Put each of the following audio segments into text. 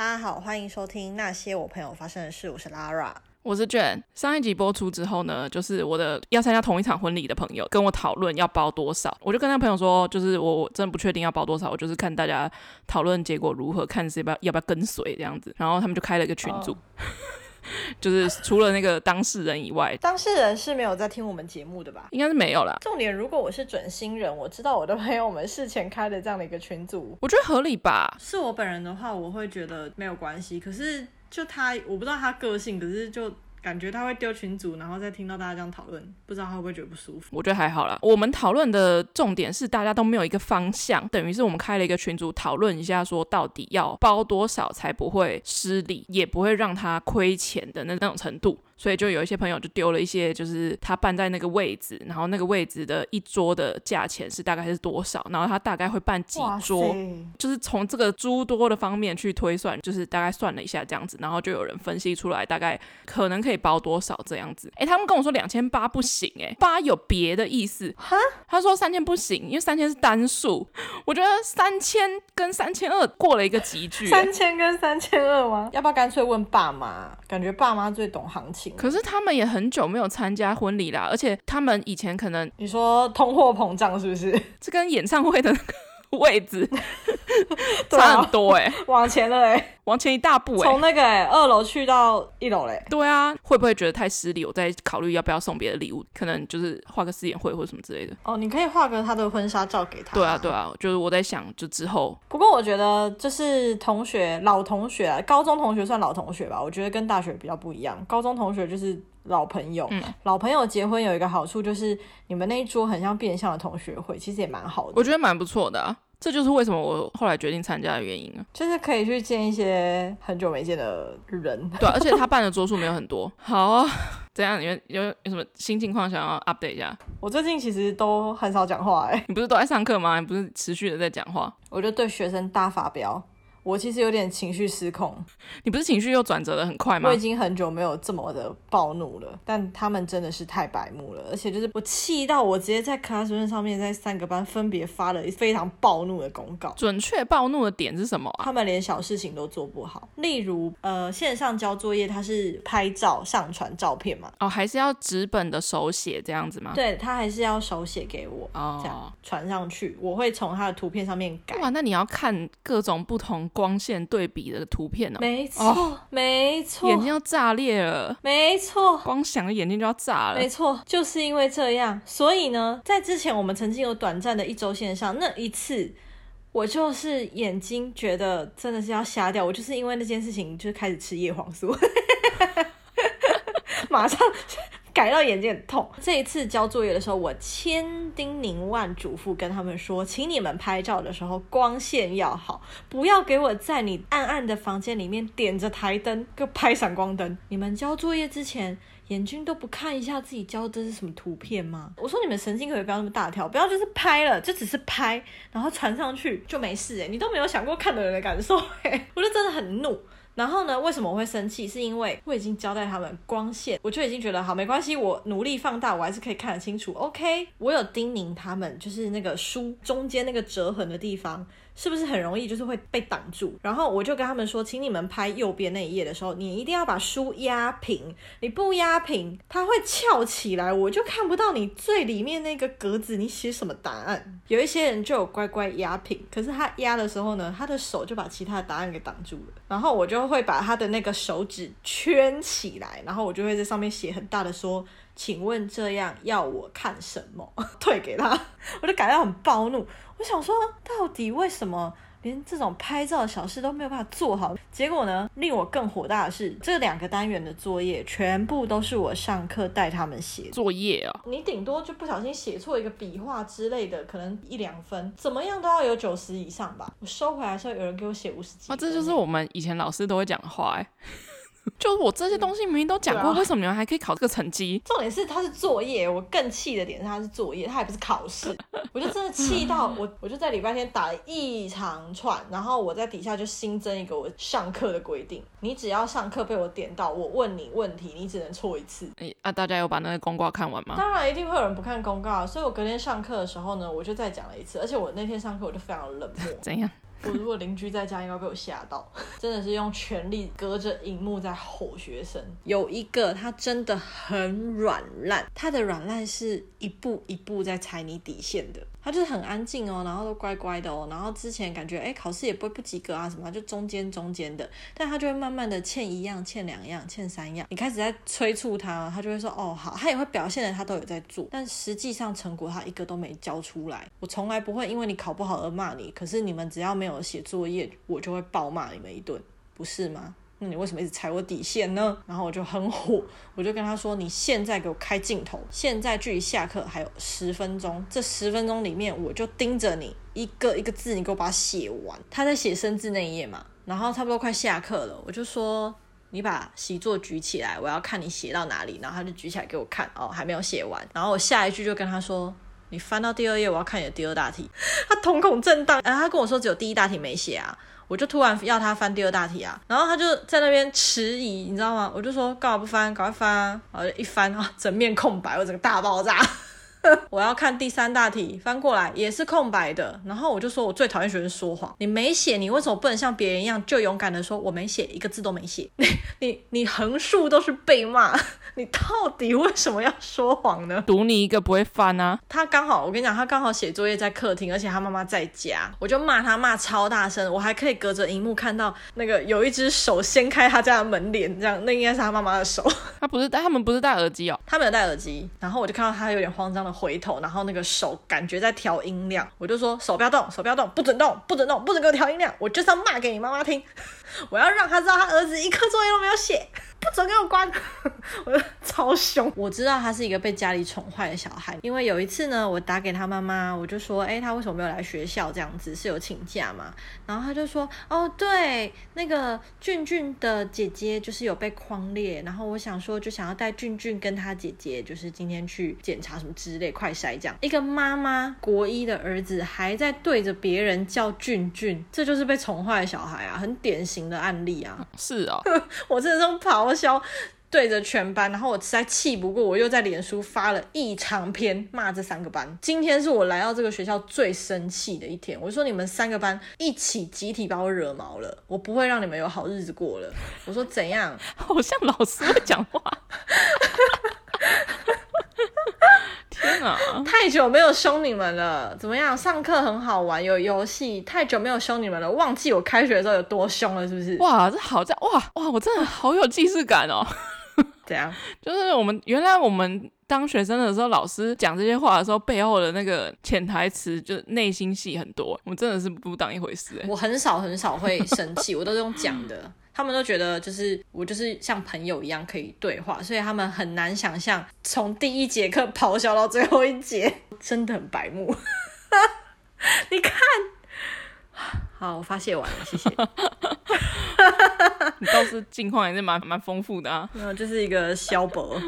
大家好，欢迎收听那些我朋友发生的事。我是 Lara，我是 Jen。上一集播出之后呢，就是我的要参加同一场婚礼的朋友跟我讨论要包多少，我就跟那朋友说，就是我我真的不确定要包多少，我就是看大家讨论结果如何，看谁要不要要不要跟随这样子。然后他们就开了一个群组，oh. 就是除了那个当事人以外，当事人是没有在听我们节目的吧？应该是没有啦。重点，如果我是准新人，我知道我的朋友们事前开的这样的一个群组，我觉得合理吧。是我本人的话，我会觉得没有关系。可是。就他，我不知道他个性，可是就感觉他会丢群主，然后再听到大家这样讨论，不知道他会不会觉得不舒服。我觉得还好啦。我们讨论的重点是大家都没有一个方向，等于是我们开了一个群组讨论一下，说到底要包多少才不会失礼，也不会让他亏钱的那那种程度。所以就有一些朋友就丢了一些，就是他办在那个位置，然后那个位置的一桌的价钱是大概是多少，然后他大概会办几桌，就是从这个诸多的方面去推算，就是大概算了一下这样子，然后就有人分析出来大概可能可以包多少这样子。哎，他们跟我说两千八不行，哎，八有别的意思。哈，他说三千不行，因为三千是单数。我觉得三千跟三千二过了一个级 距。三千跟三千二吗？要不要干脆问爸妈？感觉爸妈最懂行情。可是他们也很久没有参加婚礼啦，而且他们以前可能，你说通货膨胀是不是？这跟演唱会的那个。位置 差很多哎、欸，往前了哎、欸，往前一大步哎、欸，从那个哎、欸、二楼去到一楼嘞、欸。对啊，会不会觉得太失礼？我在考虑要不要送别的礼物，可能就是画个试演会或者什么之类的。哦，你可以画个他的婚纱照给他。对啊，对啊，就是我在想，就之后。不过我觉得就是同学，老同学啊，高中同学算老同学吧。我觉得跟大学比较不一样，高中同学就是。老朋友，嗯，老朋友结婚有一个好处就是你们那一桌很像变相的同学会，其实也蛮好的。我觉得蛮不错的啊，这就是为什么我后来决定参加的原因啊，就是可以去见一些很久没见的人。对，而且他办的桌数没有很多。好啊，怎样？有有有什么新情况想要 update 一下？我最近其实都很少讲话，哎，你不是都在上课吗？你不是持续的在讲话？我就对学生大发飙。我其实有点情绪失控，你不是情绪又转折的很快吗？我已经很久没有这么的暴怒了，但他们真的是太白目了，而且就是我气到我直接在 Classroom 上面在三个班分别发了非常暴怒的公告。准确暴怒的点是什么啊？他们连小事情都做不好，例如呃线上交作业，他是拍照上传照片嘛？哦，还是要纸本的手写这样子吗？对，他还是要手写给我，哦，这样传上去，我会从他的图片上面改。哇，那你要看各种不同。光线对比的图片哦，没错，哦、没错，眼睛要炸裂了，没错，光想着眼睛就要炸了，没错，就是因为这样，所以呢，在之前我们曾经有短暂的一周线上，那一次我就是眼睛觉得真的是要瞎掉，我就是因为那件事情就开始吃叶黄素，马上。改到眼睛很痛。这一次交作业的时候，我千叮咛万嘱咐跟他们说，请你们拍照的时候光线要好，不要给我在你暗暗的房间里面点着台灯，给我拍闪光灯。你们交作业之前眼睛都不看一下自己交的是什么图片吗？我说你们神经可以不要那么大条，不要就是拍了就只是拍，然后传上去就没事诶，你都没有想过看的人的感受诶，我就真的很怒。然后呢，为什么我会生气？是因为我已经交代他们光线，我就已经觉得好没关系，我努力放大，我还是可以看得清楚。OK，我有叮咛他们，就是那个书中间那个折痕的地方。是不是很容易就是会被挡住？然后我就跟他们说，请你们拍右边那一页的时候，你一定要把书压平，你不压平，它会翘起来，我就看不到你最里面那个格子，你写什么答案？有一些人就有乖乖压平，可是他压的时候呢，他的手就把其他的答案给挡住了。然后我就会把他的那个手指圈起来，然后我就会在上面写很大的说，请问这样要我看什么？退给他，我就感到很暴怒。我想说，到底为什么连这种拍照的小事都没有办法做好？结果呢，令我更火大的是，这两个单元的作业全部都是我上课带他们写作业啊！你顶多就不小心写错一个笔画之类的，可能一两分，怎么样都要有九十以上吧？我收回来的时候，有人给我写五十几。啊，这就是我们以前老师都会讲的话哎。就我这些东西明明都讲过，为什么你们还可以考这个成绩？重点是它是作业，我更气的点是它是作业，它还不是考试。我就真的气到我，我就在礼拜天打了一长串，然后我在底下就新增一个我上课的规定：你只要上课被我点到，我问你问题，你只能错一次。哎，啊，大家有把那个公告看完吗？当然一定会有人不看公告，所以我隔天上课的时候呢，我就再讲了一次，而且我那天上课我就非常冷漠。怎样？我如果邻居在家，应该被我吓到，真的是用全力隔着荧幕在吼学生。有一个他真的很软烂，他的软烂是一步一步在踩你底线的。他就是很安静哦，然后都乖乖的哦，然后之前感觉哎考试也不会不及格啊什么，就中间中间的，但他就会慢慢的欠一样，欠两样，欠三样。你开始在催促他，他就会说哦好，他也会表现的他都有在做，但实际上成果他一个都没交出来。我从来不会因为你考不好而骂你，可是你们只要没有写作业，我就会暴骂你们一顿，不是吗？那你为什么一直踩我底线呢？然后我就很火，我就跟他说：“你现在给我开镜头，现在距离下课还有十分钟，这十分钟里面我就盯着你一个一个字，你给我把它写完。”他在写生字那一页嘛，然后差不多快下课了，我就说：“你把习作举起来，我要看你写到哪里。”然后他就举起来给我看，哦，还没有写完。然后我下一句就跟他说：“你翻到第二页，我要看你的第二大题。”他瞳孔震荡，然后他跟我说：“只有第一大题没写啊。”我就突然要他翻第二大题啊，然后他就在那边迟疑，你知道吗？我就说干嘛不翻，赶快翻啊！然后一翻啊，整面空白，我整个大爆炸。我要看第三大题，翻过来也是空白的。然后我就说，我最讨厌学生说谎。你没写，你为什么不能像别人一样，就勇敢的说我没写，一个字都没写？你你你横竖都是被骂，你到底为什么要说谎呢？赌你一个不会翻啊！他刚好，我跟你讲，他刚好写作业在客厅，而且他妈妈在家，我就骂他骂超大声，我还可以隔着荧幕看到那个有一只手掀开他家的门帘，这样那应该是他妈妈的手。他不是戴，他们不是戴耳机哦，他没有戴耳机。然后我就看到他有点慌张的。回头，然后那个手感觉在调音量，我就说手不要动，手不要动，不准动，不准动，不准给我调音量，我就是要骂给你妈妈听，我要让他知道他儿子一个作业都没有写。不准给我关！我就超凶。我知道他是一个被家里宠坏的小孩，因为有一次呢，我打给他妈妈，我就说，哎，他为什么没有来学校？这样子是有请假吗？然后他就说，哦，对，那个俊俊的姐姐就是有被匡列，然后我想说，就想要带俊俊跟他姐姐，就是今天去检查什么之类快筛这样。一个妈妈国一的儿子还在对着别人叫俊俊，这就是被宠坏的小孩啊，很典型的案例啊。是哦，我这种咆哮对着全班，然后我实在气不过，我又在脸书发了一长篇骂这三个班。今天是我来到这个学校最生气的一天。我说你们三个班一起集体把我惹毛了，我不会让你们有好日子过了。我说怎样？好像老师会讲话。天哪！太久没有凶你们了，怎么样？上课很好玩，有游戏。太久没有凶你们了，忘记我开学的时候有多凶了，是不是？哇，这好在哇哇，我真的好有既视感哦。怎样？就是我们原来我们当学生的时候，老师讲这些话的时候，背后的那个潜台词，就内心戏很多。我真的是不当一回事。我很少很少会生气，我都是用讲的。他们都觉得就是我就是像朋友一样可以对话，所以他们很难想象从第一节课咆哮到最后一节，真的很白目。你看，好，我发泄完了，谢谢。你倒是近况也是蛮蛮丰富的啊。没有，就是一个萧伯，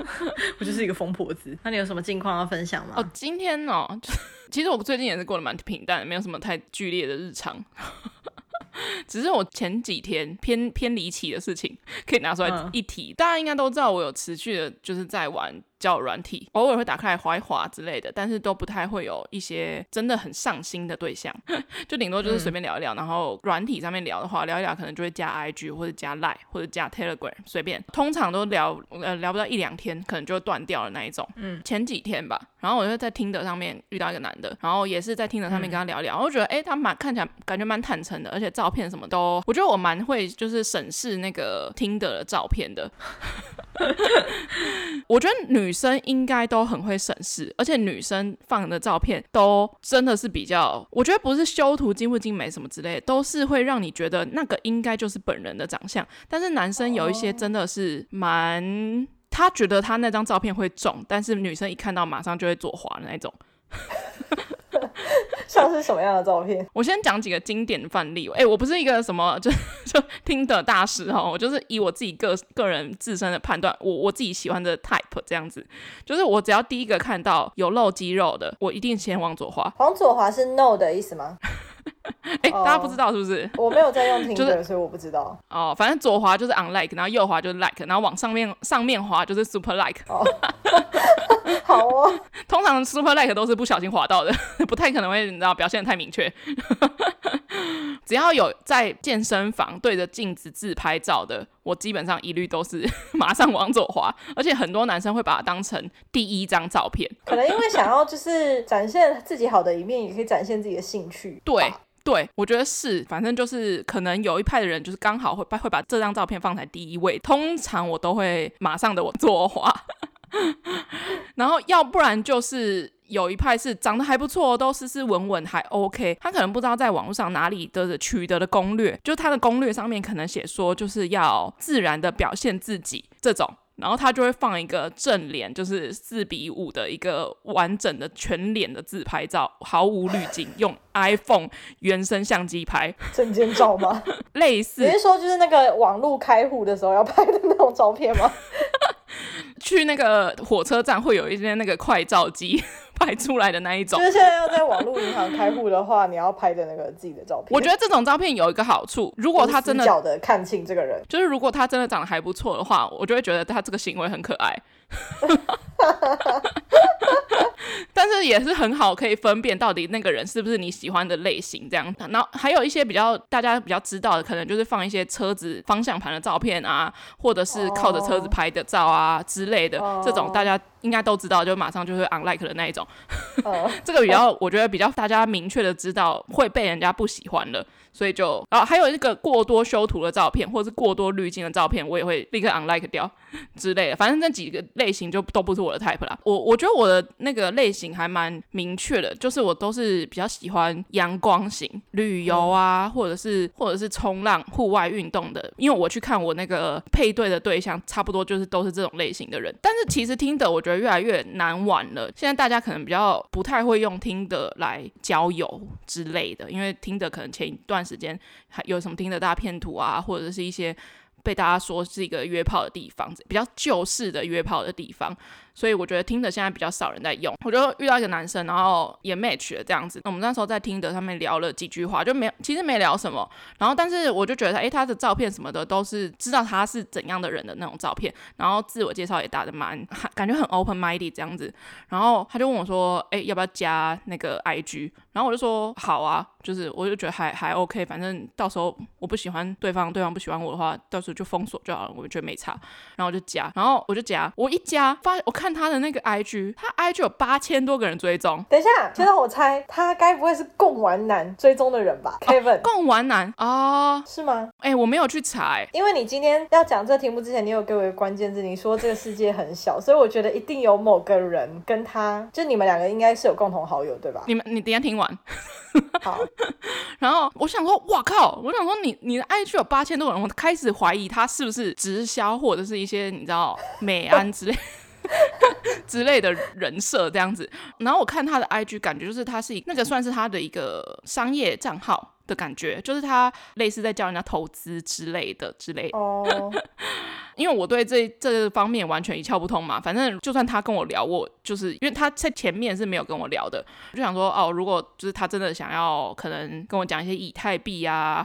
我就是一个疯婆子。那你有什么近况要分享吗？哦，今天哦，其实我最近也是过得蛮平淡的，没有什么太剧烈的日常。只是我前几天偏偏离奇的事情可以拿出来一提，嗯、大家应该都知道我有持续的就是在玩。交友软体，偶尔会打开来滑一滑之类的，但是都不太会有一些真的很上心的对象，就顶多就是随便聊一聊。嗯、然后软体上面聊的话，聊一聊可能就会加 IG 或者加 Line 或者加 Telegram，随便，通常都聊呃聊不到一两天，可能就会断掉了那一种。嗯，前几天吧，然后我就在 Tinder 上面遇到一个男的，然后也是在 Tinder 上面跟他聊一聊，嗯、我就觉得哎，他蛮看起来感觉蛮坦诚的，而且照片什么都，我觉得我蛮会就是审视那个 Tinder 的照片的。我觉得女女生应该都很会审视，而且女生放的照片都真的是比较，我觉得不是修图精不精美什么之类的，都是会让你觉得那个应该就是本人的长相。但是男生有一些真的是蛮，他觉得他那张照片会中，但是女生一看到马上就会左滑的那种。像是什么样的照片？我先讲几个经典范例。哎、欸，我不是一个什么 就就听的大师哈，我就是以我自己个个人自身的判断，我我自己喜欢的 type 这样子，就是我只要第一个看到有露肌肉的，我一定先往左滑。往左滑是 no 的意思吗？哎、欸，大家不知道是不是？我没有在用听的，就是、所以我不知道。哦，反正左滑就是 unlike，然后右滑就是 like，然后往上面上面滑就是 super like。哦 好哦。通常 super like 都是不小心滑到的，不太可能会你知道表现得太明确。只要有在健身房对着镜子自拍照的，我基本上一律都是马上往左滑，而且很多男生会把它当成第一张照片，可能因为想要就是展现自己好的一面，也可以展现自己的兴趣。对对，我觉得是，反正就是可能有一派的人就是刚好会把会把这张照片放在第一位，通常我都会马上的往左滑，然后要不然就是。有一派是长得还不错，都斯斯文文，还 OK。他可能不知道在网络上哪里的取得的攻略，就他的攻略上面可能写说，就是要自然的表现自己这种，然后他就会放一个正脸，就是四比五的一个完整的全脸的自拍照，毫无滤镜，用 iPhone 原生相机拍证件照吗？类似，你是说就是那个网络开户的时候要拍的那种照片吗？去那个火车站会有一些那个快照机。拍出来的那一种，就是现在要在网络银行开户的话，你要拍的那个自己的照片。我觉得这种照片有一个好处，如果他真的，的看清这个人，就是如果他真的长得还不错的话，我就会觉得他这个行为很可爱。但是也是很好，可以分辨到底那个人是不是你喜欢的类型这样。然后还有一些比较大家比较知道的，可能就是放一些车子方向盘的照片啊，或者是靠着车子拍的照啊、oh. 之类的，这种大家应该都知道，就马上就会 unlike 的那一种。Oh. 这个比较，我觉得比较大家明确的知道会被人家不喜欢了。所以就啊，还有一个过多修图的照片，或者是过多滤镜的照片，我也会立刻 unlike 掉 之类的。反正这几个类型就都不是我的 type 啦。我我觉得我的那个类型还蛮明确的，就是我都是比较喜欢阳光型旅游啊，或者是或者是冲浪、户外运动的。因为我去看我那个配对的对象，差不多就是都是这种类型的人。但是其实听的我觉得越来越难玩了。现在大家可能比较不太会用听的来交友之类的，因为听的可能前一段。时间还有什么听的大片图啊，或者是一些被大家说是一个约炮的地方，比较旧式的约炮的地方。所以我觉得听的现在比较少人在用。我就遇到一个男生，然后也 match 了这样子。那我们那时候在听的上面聊了几句话，就没其实没聊什么。然后但是我就觉得，哎，他的照片什么的都是知道他是怎样的人的那种照片。然后自我介绍也打得蛮，感觉很 open mind 这样子。然后他就问我说，哎，要不要加那个 IG？然后我就说好啊，就是我就觉得还还 OK，反正到时候我不喜欢对方，对方不喜欢我的话，到时候就封锁就好了，我觉得没差。然后我就加，然后我就加，我一加发现我。他的那个 IG，他 IG 有八千多个人追踪。等一下，先让我猜，他该不会是共玩男追踪的人吧？Kevin，共玩男啊，是吗？哎、欸，我没有去查，哎，因为你今天要讲这个题目之前，你有给我一个关键字，你说这个世界很小，所以我觉得一定有某个人跟他，就你们两个应该是有共同好友，对吧？你们，你等一下听完。好，然后我想说，哇靠！我想说你，你你的 IG 有八千多人，我开始怀疑他是不是直销或者是一些你知道美安之类。之类的人设这样子，然后我看他的 IG，感觉就是他是一那个算是他的一个商业账号的感觉，就是他类似在教人家投资之类的之类的。哦。因为我对这这方面完全一窍不通嘛，反正就算他跟我聊，我就是因为他在前面是没有跟我聊的，我就想说哦，如果就是他真的想要可能跟我讲一些以太币啊，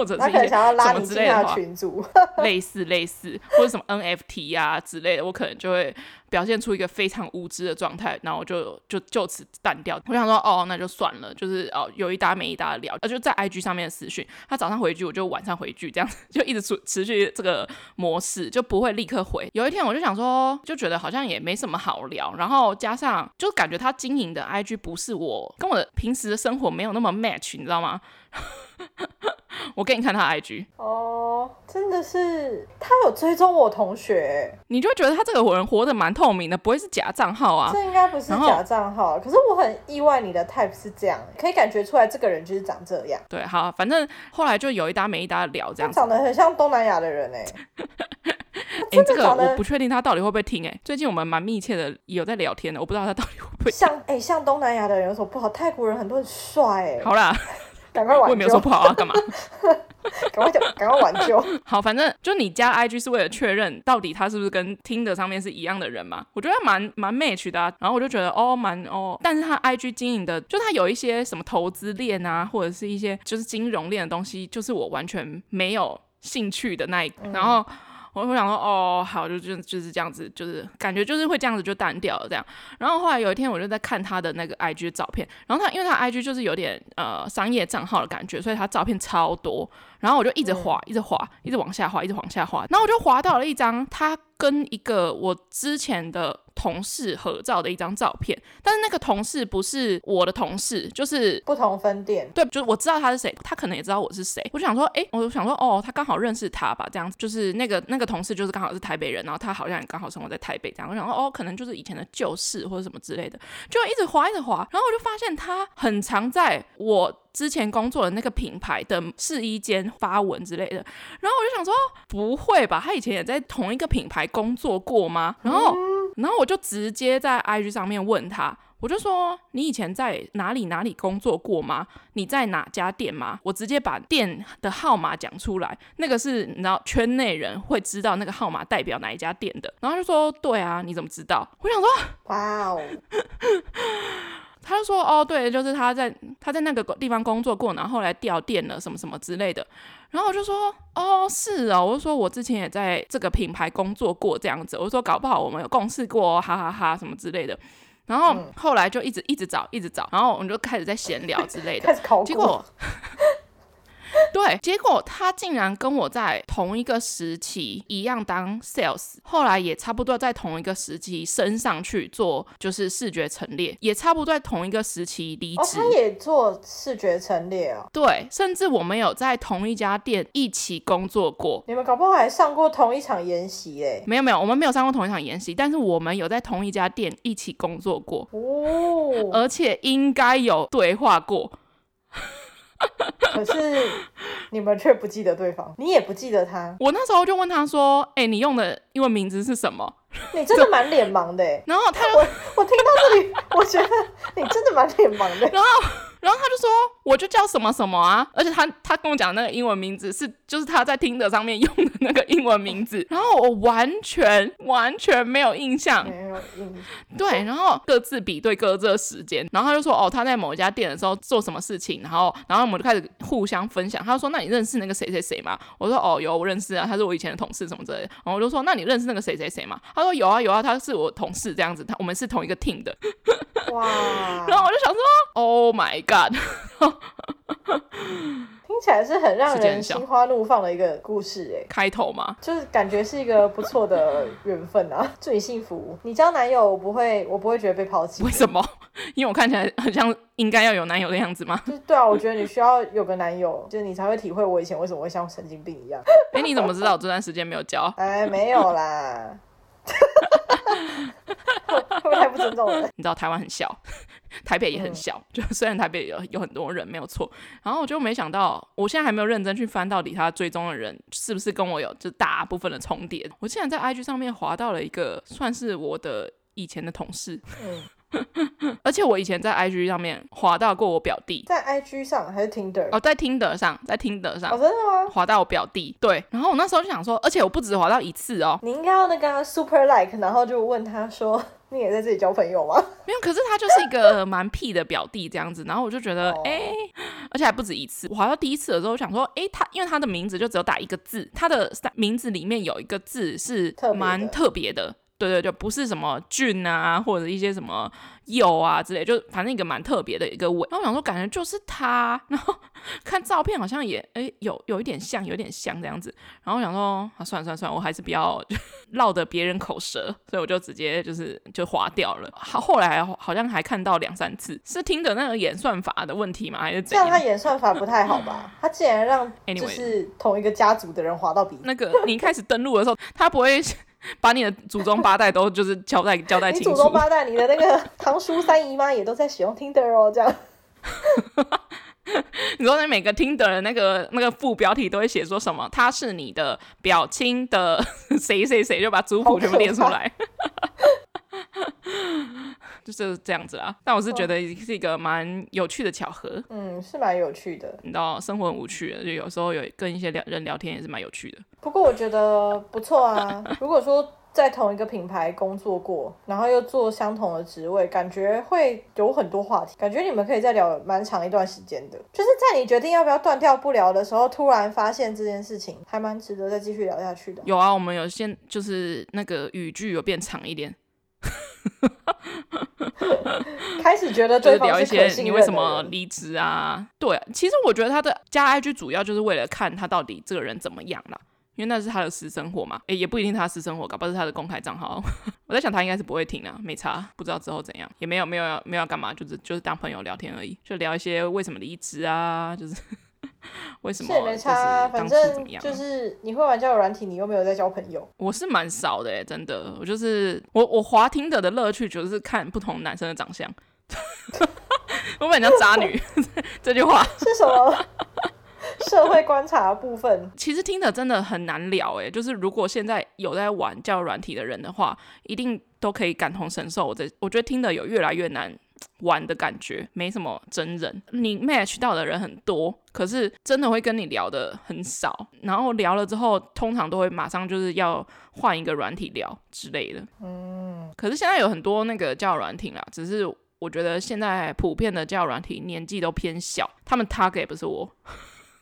或者是一些什么之类的话，类似类似或者什么 NFT 啊之类的，我可能就会表现出一个非常无知的状态，然后我就就就此淡掉。我想说哦，那就算了，就是哦有一搭没一搭的聊，就在 IG 上面的私讯，他早上回句，我就晚上回句，这样子就一直持持续这个模式。就不会立刻回。有一天我就想说，就觉得好像也没什么好聊，然后加上就感觉他经营的 IG 不是我跟我的平时的生活没有那么 match，你知道吗？我给你看他 IG 哦，真的是他有追踪我同学，你就觉得他这个人活得蛮透明的，不会是假账号啊？这应该不是假账号，可是我很意外你的 type 是这样，可以感觉出来这个人就是长这样。对，好，反正后来就有一搭没一搭的聊这样子，长得很像东南亚的人哎。哎、欸，这个我不确定他到底会不会听哎、欸。最近我们蛮密切的有在聊天的，我不知道他到底会不会像哎、欸，像东南亚的人有什么不好？泰国人很多很帅哎。好啦，赶快挽救。我也没有说不好啊，干嘛？赶快讲，赶快挽救。好，反正就你加 IG 是为了确认到底他是不是跟 Tinder 上面是一样的人嘛？我觉得蛮蛮 match 的、啊，然后我就觉得哦，蛮哦。但是他 IG 经营的，就他有一些什么投资链啊，或者是一些就是金融链的东西，就是我完全没有兴趣的那一个。嗯、然后。我会想说，哦，好，就就就是这样子，就是感觉就是会这样子就淡掉了这样。然后后来有一天，我就在看他的那个 IG 的照片，然后他因为他 IG 就是有点呃商业账号的感觉，所以他照片超多。然后我就一直滑，一直滑，一直往下滑，一直往下滑。然后我就滑到了一张他跟一个我之前的同事合照的一张照片，但是那个同事不是我的同事，就是不同分店。对，就是我知道他是谁，他可能也知道我是谁。我就想说，哎，我就想说，哦，他刚好认识他吧，这样子。就是那个那个同事就是刚好是台北人，然后他好像也刚好生活在台北，这样。我想说，哦，可能就是以前的旧事或者什么之类的，就一直滑，一直滑。然后我就发现他很常在我。之前工作的那个品牌的试衣间发文之类的，然后我就想说，不会吧？他以前也在同一个品牌工作过吗？然后，然后我就直接在 IG 上面问他，我就说，你以前在哪里哪里工作过吗？你在哪家店吗？我直接把店的号码讲出来，那个是你知道圈内人会知道那个号码代表哪一家店的。然后就说，对啊，你怎么知道？我想说，哇哦。他就说：“哦，对，就是他在他在那个地方工作过，然后后来掉店了，什么什么之类的。”然后我就说：“哦，是哦。”我就说：“我之前也在这个品牌工作过，这样子。”我说：“搞不好我们有共事过，哈哈哈，哈，什么之类的。”然后后来就一直一直找，一直找，然后我们就开始在闲聊之类的，结果。对，结果他竟然跟我在同一个时期一样当 sales，后来也差不多在同一个时期升上去做就是视觉陈列，也差不多在同一个时期离职。哦，他也做视觉陈列哦。对，甚至我们有在同一家店一起工作过。你们搞不好还上过同一场研习哎？没有没有，我们没有上过同一场研习，但是我们有在同一家店一起工作过哦，而且应该有对话过。可是你们却不记得对方，你也不记得他。我那时候就问他说：“哎、欸，你用的英文名字是什么？”你真的蛮脸盲的。然后他，我我听到这里，我觉得你真的蛮脸盲的。然后。然后他就说，我就叫什么什么啊，而且他他跟我讲那个英文名字是，就是他在 Tinder 上面用的那个英文名字，然后我完全完全没有印象，没有印象。对，然后各自比对各自的时间，然后他就说，哦，他在某一家店的时候做什么事情，然后然后我们就开始互相分享。他就说，那你认识那个谁谁谁吗？我说，哦，有，我认识啊，他是我以前的同事什么之类的。然后我就说，那你认识那个谁谁谁吗？他说，有啊有啊，他是我同事这样子，他我们是同一个 team 的。哇！然后我就想说，Oh my God！听起来是很让人心花怒放的一个故事哎。开头嘛，就是感觉是一个不错的缘分啊，祝你幸福。你交男友，我不会，我不会觉得被抛弃。为什么？因为我看起来很像应该要有男友的样子吗？就是对啊，我觉得你需要有个男友，就是你才会体会我以前为什么会像神经病一样。哎，你怎么知道我这段时间没有交？哎，没有啦。会不会太不尊重了？你知道台湾很小，台北也很小，嗯、就虽然台北有有很多人没有错，然后我就没想到，我现在还没有认真去翻到底他追踪的人是不是跟我有就大部分的重叠。我竟然在 IG 上面滑到了一个算是我的以前的同事。嗯 而且我以前在 IG 上面滑到过我表弟，在 IG 上还是 Tinder？哦，在 Tinder 上，在 Tinder 上，哦，真的吗？滑到我表弟，对。然后我那时候就想说，而且我不止滑到一次哦。你应该要那个 Super Like，然后就问他说，你也在这里交朋友吗？没有，可是他就是一个蛮屁的表弟这样子。然后我就觉得，哎、欸，而且还不止一次。我滑到第一次的时候，我想说，哎、欸，他因为他的名字就只有打一个字，他的名字里面有一个字是蛮特别的。对对，就不是什么俊啊，或者一些什么佑啊之类，就反正一个蛮特别的一个伟。然后我想说，感觉就是他。然后 看照片好像也哎有有一点像，有点像这样子。然后我想说，啊，算了算了算了，我还是不要 落得别人口舌，所以我就直接就是就划掉了。好，后来好像还看到两三次，是听的那个演算法的问题吗？还是怎样？这样他演算法不太好吧？他竟然让 就是同一个家族的人划到笔。那个你一开始登录的时候，他不会。把你的祖宗八代都就是交代 交代清楚。你祖宗八代，你的那个堂叔三姨妈也都在使用 Tinder 哦，这样。你说那每个 Tinder 的那个那个副标题都会写说什么？他是你的表亲的谁谁谁，就把族谱全部列出来。就是这样子啊，但我是觉得是一个蛮有趣的巧合。嗯，是蛮有趣的。你知道，生活很无趣的，就有时候有跟一些聊人聊天也是蛮有趣的。不过我觉得不错啊。如果说在同一个品牌工作过，然后又做相同的职位，感觉会有很多话题，感觉你们可以再聊蛮长一段时间的。就是在你决定要不要断掉不聊的时候，突然发现这件事情还蛮值得再继续聊下去的。有啊，我们有先就是那个语句有变长一点，开始觉得就是聊一些你为什么离职啊？对，其实我觉得他的加 IG 主要就是为了看他到底这个人怎么样啦。因为那是他的私生活嘛，诶、欸，也不一定他的私生活，搞不好是他的公开账号。我在想他应该是不会停啊，没差，不知道之后怎样，也没有没有要没有要干嘛，就是就是当朋友聊天而已，就聊一些为什么离职啊，就是为什么是没差、啊，反正就是你会玩交友软体，你又没有在交朋友。我是蛮少的诶，真的，我就是我我滑听的的乐趣就是看不同男生的长相。我本来叫渣女 这句话是什么？社会观察的部分，其实听的真的很难聊诶，就是如果现在有在玩交友软体的人的话，一定都可以感同身受。我这我觉得听的有越来越难 玩的感觉，没什么真人。你 match 到的人很多，可是真的会跟你聊的很少。然后聊了之后，通常都会马上就是要换一个软体聊之类的。嗯，可是现在有很多那个交友软体啦，只是我觉得现在普遍的交友软体年纪都偏小，他们 target 也不是我。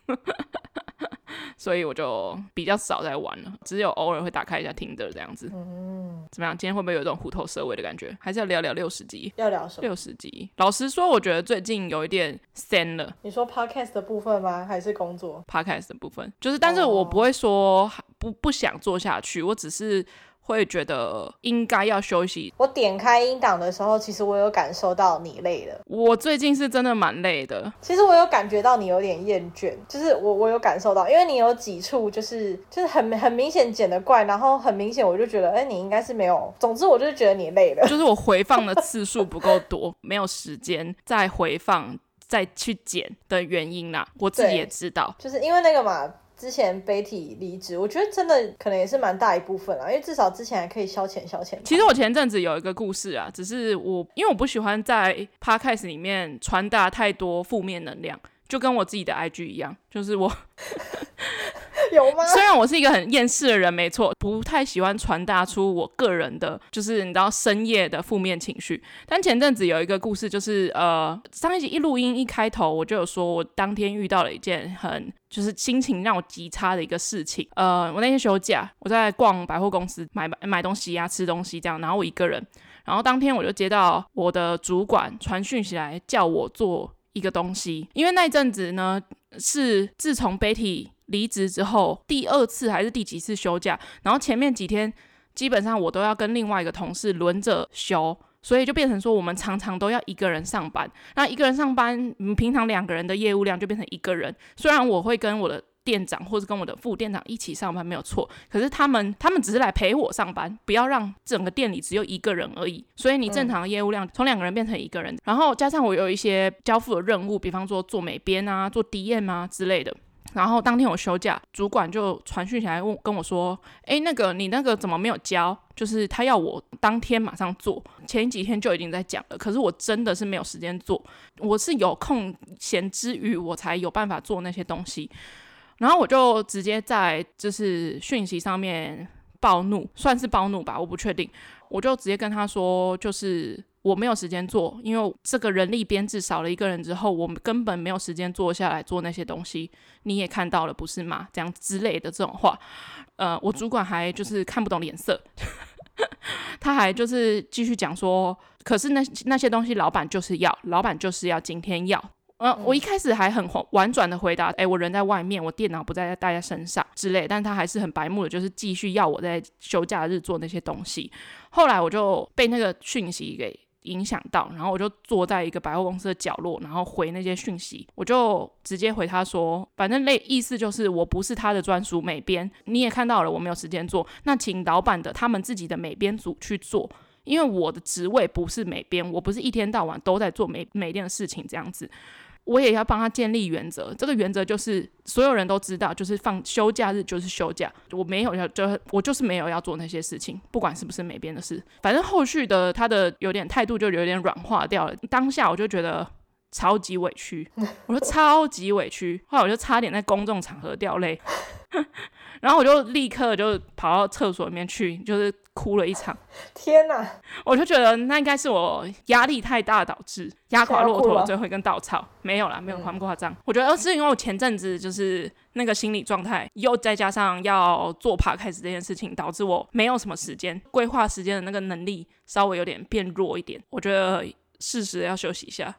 所以我就比较少在玩了，只有偶尔会打开一下 Tinder 这样子。嗯，怎么样？今天会不会有一种虎头蛇尾的感觉？还是要聊聊六十集？要聊什么？六十集。老实说，我觉得最近有一点散了。你说 Podcast 的部分吗？还是工作？Podcast 的部分，就是，但是我不会说不不想做下去，我只是。会觉得应该要休息。我点开音档的时候，其实我有感受到你累了。我最近是真的蛮累的。其实我有感觉到你有点厌倦，就是我我有感受到，因为你有几处就是就是很很明显剪的怪，然后很明显我就觉得，哎，你应该是没有。总之，我就是觉得你累了。就是我回放的次数不够多，没有时间再回放再去剪的原因啦。我自己也知道，就是因为那个嘛。之前 Betty 离职，我觉得真的可能也是蛮大一部分啊，因为至少之前还可以消遣消遣。其实我前阵子有一个故事啊，只是我因为我不喜欢在 Podcast 里面传达太多负面能量，就跟我自己的 IG 一样，就是我。有吗？虽然我是一个很厌世的人，没错，不太喜欢传达出我个人的，就是你知道深夜的负面情绪。但前阵子有一个故事，就是呃，上一集一录音一开头，我就有说我当天遇到了一件很就是心情让我极差的一个事情。呃，我那天休假，我在逛百货公司买买东西呀、啊，吃东西这样，然后我一个人，然后当天我就接到我的主管传讯息来叫我做一个东西，因为那阵子呢是自从 Betty。离职之后，第二次还是第几次休假？然后前面几天基本上我都要跟另外一个同事轮着休，所以就变成说我们常常都要一个人上班。那一个人上班，平常两个人的业务量就变成一个人。虽然我会跟我的店长或者跟我的副店长一起上班没有错，可是他们他们只是来陪我上班，不要让整个店里只有一个人而已。所以你正常的业务量从两个人变成一个人，然后加上我有一些交付的任务，比方说做美编啊、做 DM 啊之类的。然后当天我休假，主管就传讯起来问跟我说：“诶，那个你那个怎么没有交？就是他要我当天马上做，前几天就已经在讲了。可是我真的是没有时间做，我是有空闲之余我才有办法做那些东西。然后我就直接在就是讯息上面暴怒，算是暴怒吧，我不确定。我就直接跟他说，就是。”我没有时间做，因为这个人力编制少了一个人之后，我们根本没有时间坐下来做那些东西。你也看到了，不是吗？这样之类的这种话，呃，我主管还就是看不懂脸色，他还就是继续讲说，可是那那些东西老板就是要，老板就是要今天要。呃，我一开始还很婉转的回答，哎，我人在外面，我电脑不在大家身上之类，但他还是很白目的，就是继续要我在休假日做那些东西。后来我就被那个讯息给。影响到，然后我就坐在一个百货公司的角落，然后回那些讯息，我就直接回他说，反正类意思就是我不是他的专属美编，你也看到了，我没有时间做，那请老板的他们自己的美编组去做，因为我的职位不是美编，我不是一天到晚都在做美美编的事情这样子。我也要帮他建立原则，这个原则就是所有人都知道，就是放休假日就是休假，我没有要，就我就是没有要做那些事情，不管是不是美编的事，反正后续的他的有点态度就有点软化掉了。当下我就觉得超级委屈，我说超级委屈，后来我就差点在公众场合掉泪，然后我就立刻就跑到厕所里面去，就是哭了一场。天哪！我就觉得那应该是我压力太大导致压垮骆驼的最后一根稻草。没有啦，没有那么夸张。我觉得是因为我前阵子就是那个心理状态，又再加上要做 podcast 这件事情，导致我没有什么时间规划时间的那个能力稍微有点变弱一点。我觉得适时要休息一下。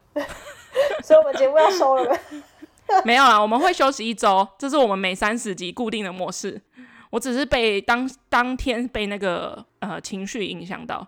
所以我们节目要收了吗？没有啦，我们会休息一周，这是我们每三十集固定的模式。我只是被当当天被那个呃情绪影响到，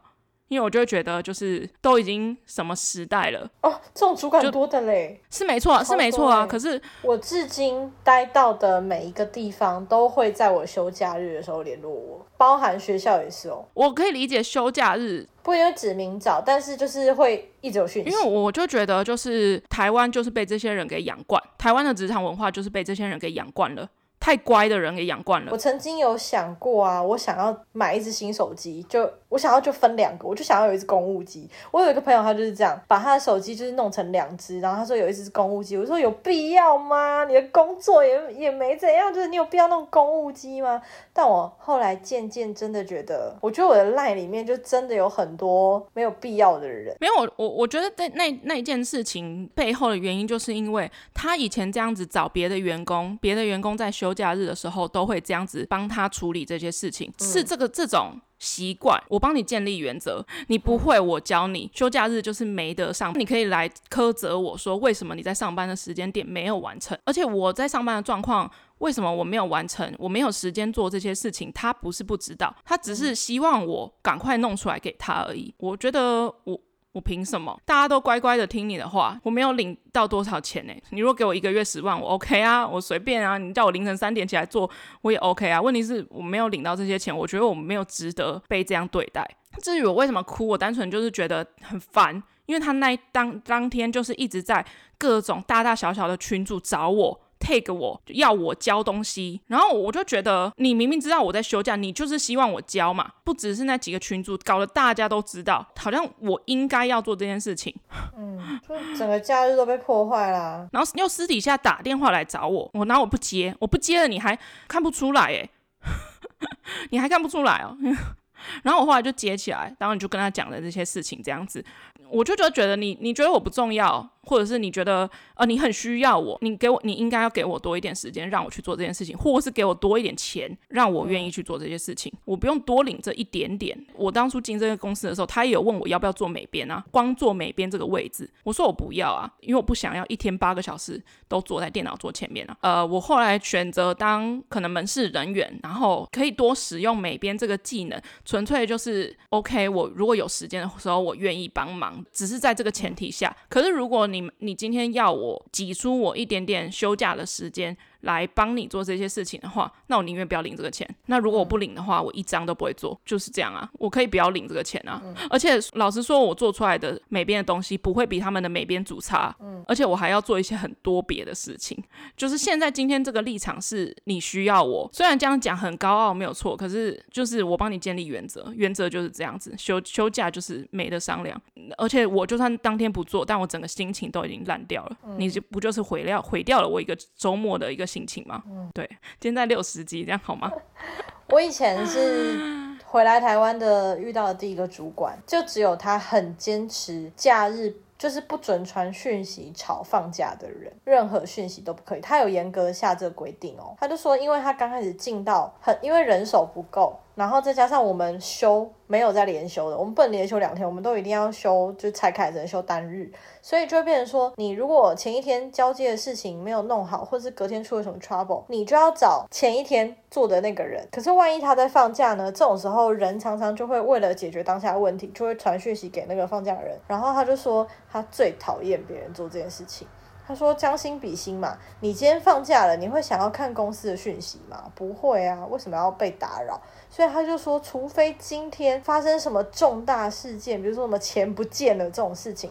因为我就会觉得就是都已经什么时代了哦，这种主管多的嘞，是没错，是没错啊。可是我至今待到的每一个地方都会在我休假日的时候联络我，包含学校也是哦。我可以理解休假日不因为指明找，但是就是会一直有讯息。因为我就觉得就是台湾就是被这些人给养惯，台湾的职场文化就是被这些人给养惯了。太乖的人给养惯了。我曾经有想过啊，我想要买一只新手机，就我想要就分两个，我就想要有一只公务机。我有一个朋友，他就是这样，把他的手机就是弄成两只，然后他说有一只是公务机。我说有必要吗？你的工作也也没怎样，就是你有必要弄公务机吗？但我后来渐渐真的觉得，我觉得我的 line 里面就真的有很多没有必要的人。没有，我我我觉得在那那一件事情背后的原因，就是因为他以前这样子找别的员工，别的员工在休假日的时候都会这样子帮他处理这些事情，嗯、是这个这种习惯。我帮你建立原则，你不会我教你。休假日就是没得上，你可以来苛责我说，为什么你在上班的时间点没有完成，而且我在上班的状况，为什么我没有完成，我没有时间做这些事情，他不是不知道，他只是希望我赶快弄出来给他而已。我觉得我。我凭什么？大家都乖乖的听你的话，我没有领到多少钱呢？你如果给我一个月十万，我 OK 啊，我随便啊。你叫我凌晨三点起来做，我也 OK 啊。问题是我没有领到这些钱，我觉得我没有值得被这样对待。至于我为什么哭，我单纯就是觉得很烦，因为他那当当天就是一直在各种大大小小的群组找我。Take 我要我教东西，然后我就觉得你明明知道我在休假，你就是希望我教嘛，不只是那几个群主，搞得大家都知道，好像我应该要做这件事情。嗯，就整个假日都被破坏啦。然后又私底下打电话来找我，我然后我不接，我不接了，你还看不出来哎，你还看不出来哦。然后我后来就接起来，然后你就跟他讲了这些事情，这样子，我就觉得觉得你你觉得我不重要。或者是你觉得呃你很需要我，你给我你应该要给我多一点时间让我去做这件事情，或者是给我多一点钱让我愿意去做这些事情，我不用多领这一点点。我当初进这个公司的时候，他也有问我要不要做美编啊，光做美编这个位置，我说我不要啊，因为我不想要一天八个小时都坐在电脑桌前面啊。呃，我后来选择当可能门市人员，然后可以多使用美编这个技能，纯粹就是 OK。我如果有时间的时候，我愿意帮忙，只是在这个前提下。可是如果你你今天要我挤出我一点点休假的时间，来帮你做这些事情的话，那我宁愿不要领这个钱。那如果我不领的话，我一张都不会做，就是这样啊。我可以不要领这个钱啊。嗯、而且老实说，我做出来的美编的东西不会比他们的美编组差。嗯。而且我还要做一些很多别的事情。就是现在今天这个立场是你需要我，虽然这样讲很高傲没有错，可是就是我帮你建立原则，原则就是这样子。休休假就是没得商量。而且我就算当天不做，但我整个心情都已经烂掉了。嗯、你就不就是毁掉毁掉了我一个周末的一个。心情吗？嗯，对，今天在六十级，这样好吗？我以前是回来台湾的，遇到的第一个主管，就只有他很坚持假日就是不准传讯息吵放假的人，任何讯息都不可以。他有严格下这个规定哦。他就说，因为他刚开始进到很，因为人手不够。然后再加上我们休没有再连休的，我们不能连休两天，我们都一定要休，就拆开只能休单日，所以就会变成说，你如果前一天交接的事情没有弄好，或是隔天出了什么 trouble，你就要找前一天做的那个人。可是万一他在放假呢？这种时候人常常就会为了解决当下问题，就会传讯息给那个放假的人，然后他就说他最讨厌别人做这件事情。他说：“将心比心嘛，你今天放假了，你会想要看公司的讯息吗？不会啊，为什么要被打扰？所以他就说，除非今天发生什么重大事件，比如说什么钱不见了这种事情，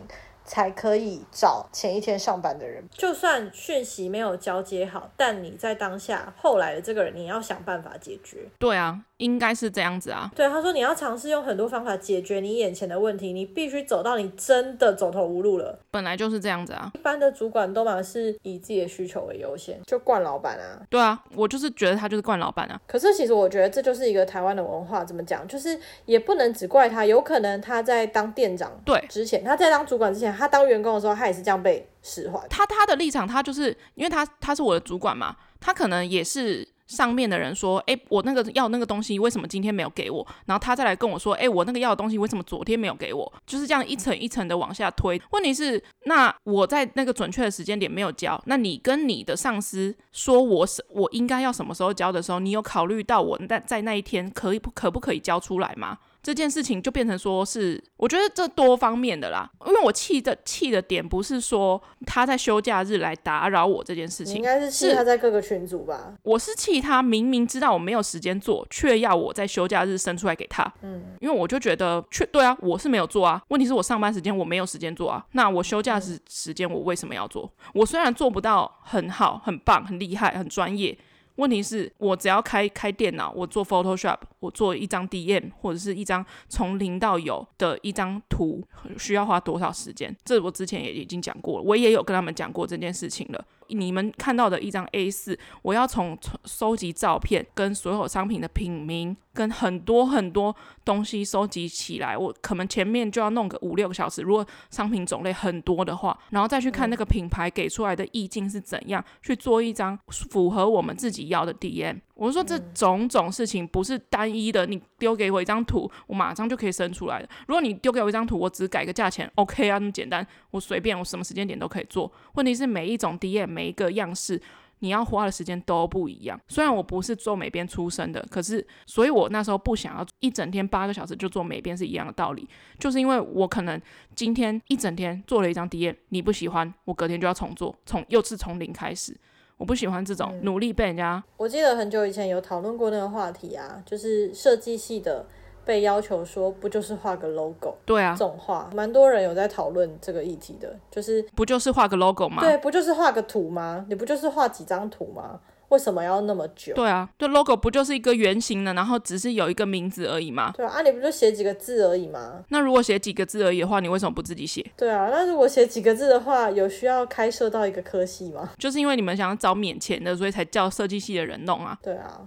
才可以找前一天上班的人。就算讯息没有交接好，但你在当下后来的这个人，你要想办法解决。对啊，应该是这样子啊。对，他说你要尝试用很多方法解决你眼前的问题，你必须走到你真的走投无路了。本来就是这样子啊。一般的主管都嘛是以自己的需求为优先，就惯老板啊。对啊，我就是觉得他就是惯老板啊。可是其实我觉得这就是一个台湾的文化，怎么讲？就是也不能只怪他，有可能他在当店长对之前，他在当主管之前，他当员工的时候，他也是这样被使唤。他他的立场，他就是因为他他是我的主管嘛，他可能也是上面的人说，哎，我那个要那个东西为什么今天没有给我？然后他再来跟我说，哎，我那个要的东西为什么昨天没有给我？就是这样一层一层的往下推。问题是，那我在那个准确的时间点没有交，那你跟你的上司说我是我应该要什么时候交的时候，你有考虑到我在在那一天可以不可不可以交出来吗？这件事情就变成说是，我觉得这多方面的啦，因为我气的气的点不是说他在休假日来打扰我这件事情，应该是气他在各个群组吧。我是气他明明知道我没有时间做，却要我在休假日生出来给他。嗯，因为我就觉得，确对啊，我是没有做啊。问题是我上班时间我没有时间做啊。那我休假时时间我为什么要做？我虽然做不到很好、很棒、很厉害、很专业。问题是我只要开开电脑，我做 Photoshop，我做一张 DM 或者是一张从零到有的一张图，需要花多少时间？这我之前也已经讲过了，我也有跟他们讲过这件事情了。你们看到的一张 A 四我要从收集照片、跟所有商品的品名、跟很多很多东西收集起来，我可能前面就要弄个五六个小时。如果商品种类很多的话，然后再去看那个品牌给出来的意境是怎样，去做一张符合我们自己要的 DM。我说这种种事情不是单一的，你丢给我一张图，我马上就可以生出来的。如果你丢给我一张图，我只改个价钱，OK 啊，那么简单，我随便，我什么时间点都可以做。问题是每一种 DM 每一个样式，你要花的时间都不一样。虽然我不是做美编出身的，可是，所以我那时候不想要一整天八个小时就做美编是一样的道理，就是因为我可能今天一整天做了一张 DM，你不喜欢，我隔天就要重做，从又是从零开始。我不喜欢这种努力被人家、嗯。我记得很久以前有讨论过那个话题啊，就是设计系的被要求说，不就是画个 logo？对啊，这种话蛮多人有在讨论这个议题的，就是不就是画个 logo 吗？对，不就是画个图吗？你不就是画几张图吗？为什么要那么久？对啊，这 logo 不就是一个圆形的，然后只是有一个名字而已吗？对啊，啊你不就写几个字而已吗？那如果写几个字而已的话，你为什么不自己写？对啊，那如果写几个字的话，有需要开设到一个科系吗？就是因为你们想要找免钱的，所以才叫设计系的人弄啊。对啊。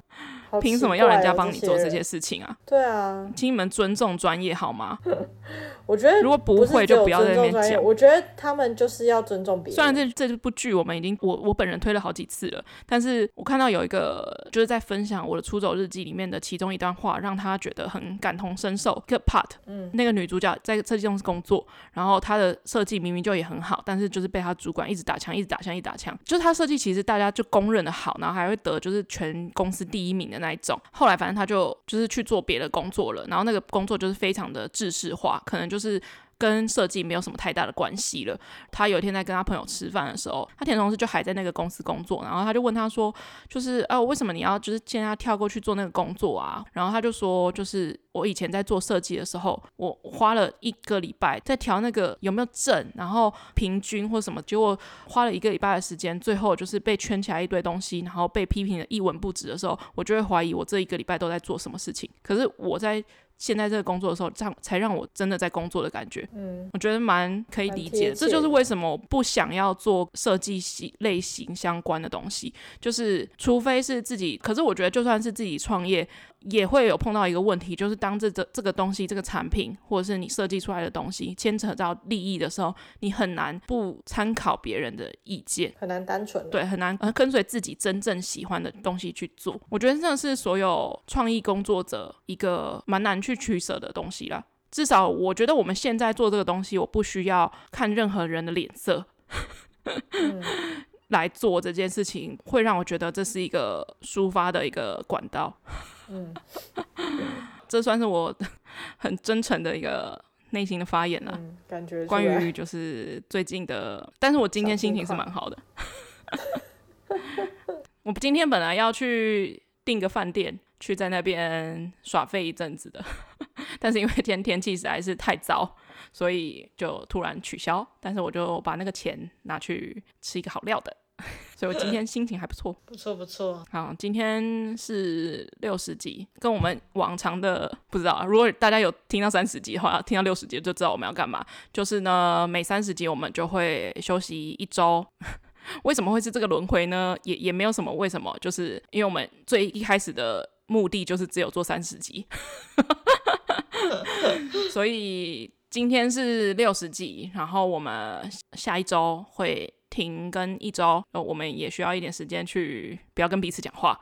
凭什么要人家帮你做这些事情啊？对啊，请你们尊重专业好吗？我觉得如果不会就不要在那边讲。我觉得他们就是要尊重别人。虽然这这部剧我们已经我我本人推了好几次了，但是我看到有一个就是在分享我的出走日记里面的其中一段话，让他觉得很感同身受。一个 part，嗯，那个女主角在设计公司工作，然后她的设计明明就也很好，但是就是被她主管一直打枪，一直打枪，一直打枪。就是她设计其实大家就公认的好，然后还会得就是全公司第一名的那一种。后来反正他就就是去做别的工作了，然后那个工作就是非常的制式化，可能就是。跟设计没有什么太大的关系了。他有一天在跟他朋友吃饭的时候，他前同事就还在那个公司工作，然后他就问他说：“就是呃、啊，为什么你要就是现在跳过去做那个工作啊？”然后他就说：“就是我以前在做设计的时候，我花了一个礼拜在调那个有没有正，然后平均或什么，结果花了一个礼拜的时间，最后就是被圈起来一堆东西，然后被批评的一文不值的时候，我就会怀疑我这一个礼拜都在做什么事情。可是我在。现在这个工作的时候，这样才让我真的在工作的感觉。嗯，我觉得蛮可以理解的。这就是为什么我不想要做设计系类型相关的东西，就是除非是自己。可是我觉得，就算是自己创业。也会有碰到一个问题，就是当这这这个东西、这个产品，或者是你设计出来的东西牵扯到利益的时候，你很难不参考别人的意见，很难单纯，对，很难跟随自己真正喜欢的东西去做。我觉得这是所有创意工作者一个蛮难去取舍的东西啦。至少我觉得我们现在做这个东西，我不需要看任何人的脸色。嗯 来做这件事情，会让我觉得这是一个抒发的一个管道。嗯，这算是我很真诚的一个内心的发言了。嗯，感觉关于就是最近的，但是我今天心情是蛮好的。我今天本来要去订个饭店，去在那边耍废一阵子的。但是因为今天天气实在是太糟，所以就突然取消。但是我就把那个钱拿去吃一个好料的。所以我今天心情还不错，不错不错。好，今天是六十集，跟我们往常的不知道。如果大家有听到三十集的话，听到六十集就知道我们要干嘛。就是呢，每三十集我们就会休息一周。为什么会是这个轮回呢？也也没有什么为什么，就是因为我们最一开始的目的就是只有做三十集，所以今天是六十集，然后我们下一周会。停更一周，呃，我们也需要一点时间去不要跟彼此讲话。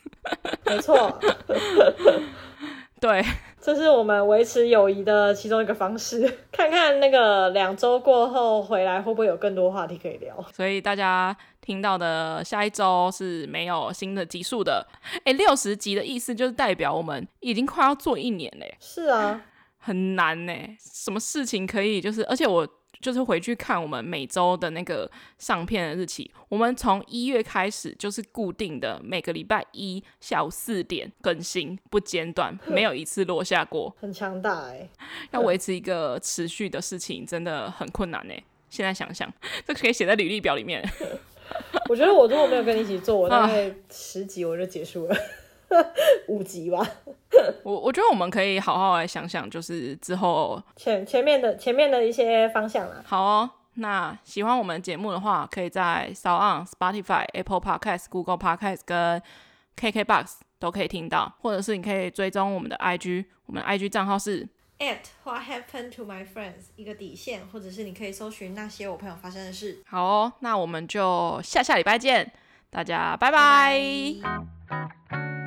没错，对，这是我们维持友谊的其中一个方式。看看那个两周过后回来会不会有更多话题可以聊。所以大家听到的下一周是没有新的集数的。哎，六十集的意思就是代表我们已经快要做一年嘞。是啊，很难呢。什么事情可以就是，而且我。就是回去看我们每周的那个上片的日期，我们从一月开始就是固定的每个礼拜一下午四点更新，不间断，没有一次落下过。很强大哎、欸！要维持一个持续的事情真的很困难哎、欸。现在想想，这可以写在履历表里面。我觉得我如果没有跟你一起做，我大概十集我就结束了。五集吧，我我觉得我们可以好好来想想，就是之后前前面的前面的一些方向啦。好哦，那喜欢我们节目的话，可以在 SoundOn、Spotify、Apple Podcast、Google Podcast 跟 KKBox 都可以听到，或者是你可以追踪我们的 IG，我们的 IG 账号是 at What Happened to My Friends 一个底线，或者是你可以搜寻那些我朋友发生的事。好哦，那我们就下下礼拜见，大家拜拜。拜拜。